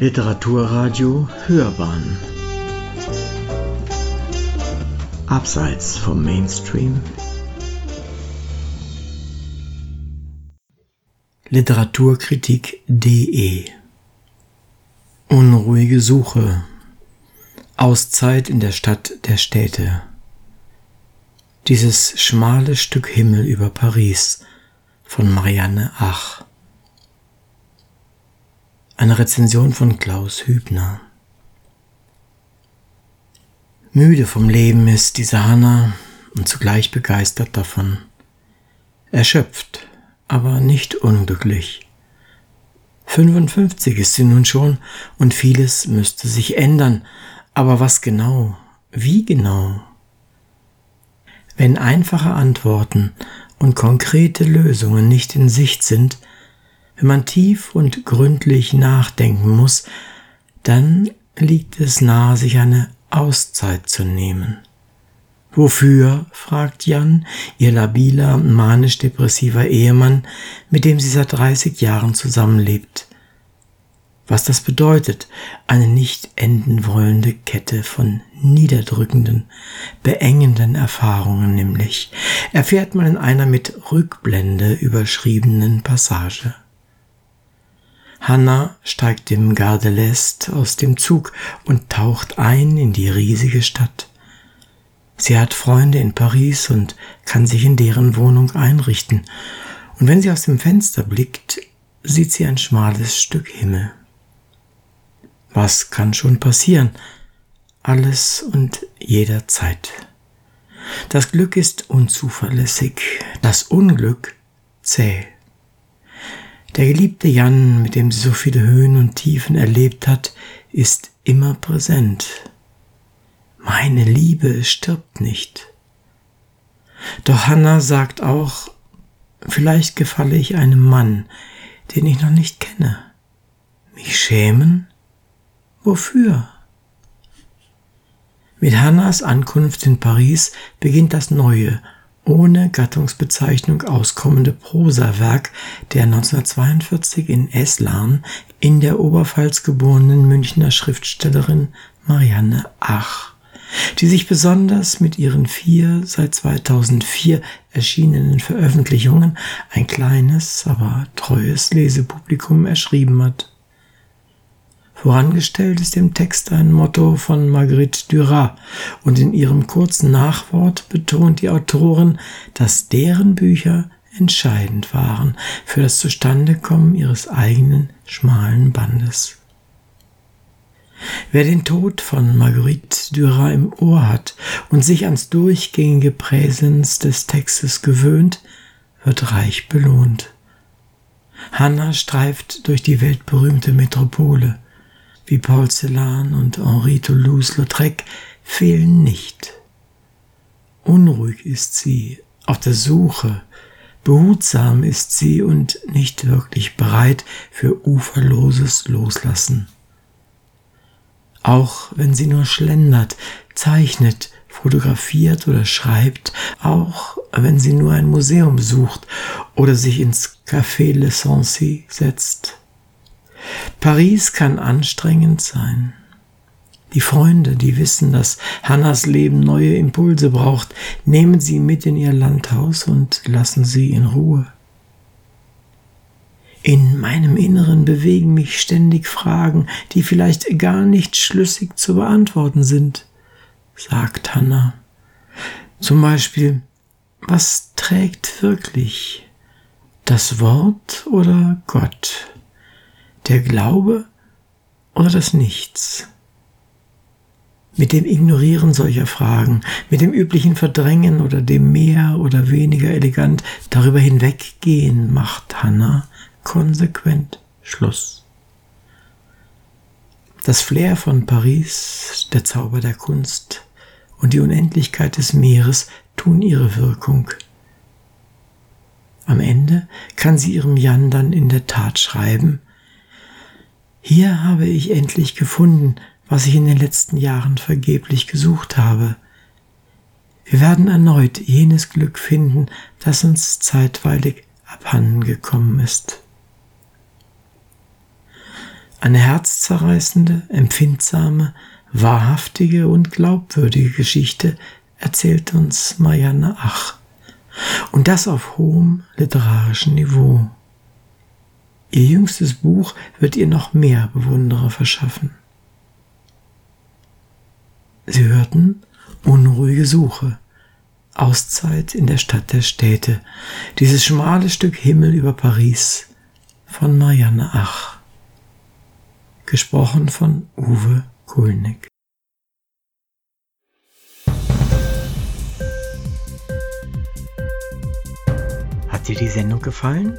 Literaturradio Hörbahn. Abseits vom Mainstream. Literaturkritik.de Unruhige Suche. Auszeit in der Stadt der Städte. Dieses schmale Stück Himmel über Paris von Marianne Ach eine Rezension von Klaus Hübner. Müde vom Leben ist diese Hanna und zugleich begeistert davon. Erschöpft, aber nicht unglücklich. 55 ist sie nun schon und vieles müsste sich ändern, aber was genau? Wie genau? Wenn einfache Antworten und konkrete Lösungen nicht in Sicht sind, wenn man tief und gründlich nachdenken muss, dann liegt es nahe, sich eine Auszeit zu nehmen. Wofür? fragt Jan, ihr labiler, manisch-depressiver Ehemann, mit dem sie seit 30 Jahren zusammenlebt. Was das bedeutet, eine nicht enden wollende Kette von niederdrückenden, beengenden Erfahrungen nämlich, erfährt man in einer mit Rückblende überschriebenen Passage. Hannah steigt im Gare de l'Est aus dem Zug und taucht ein in die riesige Stadt. Sie hat Freunde in Paris und kann sich in deren Wohnung einrichten. Und wenn sie aus dem Fenster blickt, sieht sie ein schmales Stück Himmel. Was kann schon passieren? Alles und jederzeit. Das Glück ist unzuverlässig, das Unglück zäh. Der geliebte Jan, mit dem sie so viele Höhen und Tiefen erlebt hat, ist immer präsent. Meine Liebe stirbt nicht. Doch Hannah sagt auch, vielleicht gefalle ich einem Mann, den ich noch nicht kenne. Mich schämen? Wofür? Mit Hannas Ankunft in Paris beginnt das Neue ohne Gattungsbezeichnung auskommende Prosawerk der 1942 in Eslarn in der Oberpfalz geborenen Münchner Schriftstellerin Marianne Ach, die sich besonders mit ihren vier seit 2004 erschienenen Veröffentlichungen ein kleines, aber treues Lesepublikum erschrieben hat. Vorangestellt ist im Text ein Motto von Marguerite Duras und in ihrem kurzen Nachwort betont die Autorin, dass deren Bücher entscheidend waren für das Zustandekommen ihres eigenen schmalen Bandes. Wer den Tod von Marguerite Duras im Ohr hat und sich ans durchgängige Präsens des Textes gewöhnt, wird reich belohnt. Hannah streift durch die weltberühmte Metropole wie Paul und Henri Toulouse-Lautrec fehlen nicht. Unruhig ist sie, auf der Suche, behutsam ist sie und nicht wirklich bereit für uferloses Loslassen. Auch wenn sie nur schlendert, zeichnet, fotografiert oder schreibt, auch wenn sie nur ein Museum besucht oder sich ins Café Le Sancy setzt. Paris kann anstrengend sein. Die Freunde, die wissen, dass Hannas Leben neue Impulse braucht, nehmen sie mit in ihr Landhaus und lassen sie in Ruhe. In meinem Inneren bewegen mich ständig Fragen, die vielleicht gar nicht schlüssig zu beantworten sind, sagt Hannah. Zum Beispiel, was trägt wirklich? Das Wort oder Gott? Der Glaube oder das Nichts? Mit dem Ignorieren solcher Fragen, mit dem üblichen Verdrängen oder dem mehr oder weniger elegant darüber hinweggehen, macht Hannah konsequent Schluss. Das Flair von Paris, der Zauber der Kunst und die Unendlichkeit des Meeres tun ihre Wirkung. Am Ende kann sie ihrem Jan dann in der Tat schreiben, hier habe ich endlich gefunden, was ich in den letzten Jahren vergeblich gesucht habe. Wir werden erneut jenes Glück finden, das uns zeitweilig abhanden gekommen ist. Eine herzzerreißende, empfindsame, wahrhaftige und glaubwürdige Geschichte erzählt uns Marianne Ach. Und das auf hohem literarischen Niveau. Ihr jüngstes Buch wird ihr noch mehr Bewunderer verschaffen. Sie hörten Unruhige Suche, Auszeit in der Stadt der Städte, dieses schmale Stück Himmel über Paris von Marianne Ach. Gesprochen von Uwe Kulnig. Hat dir die Sendung gefallen?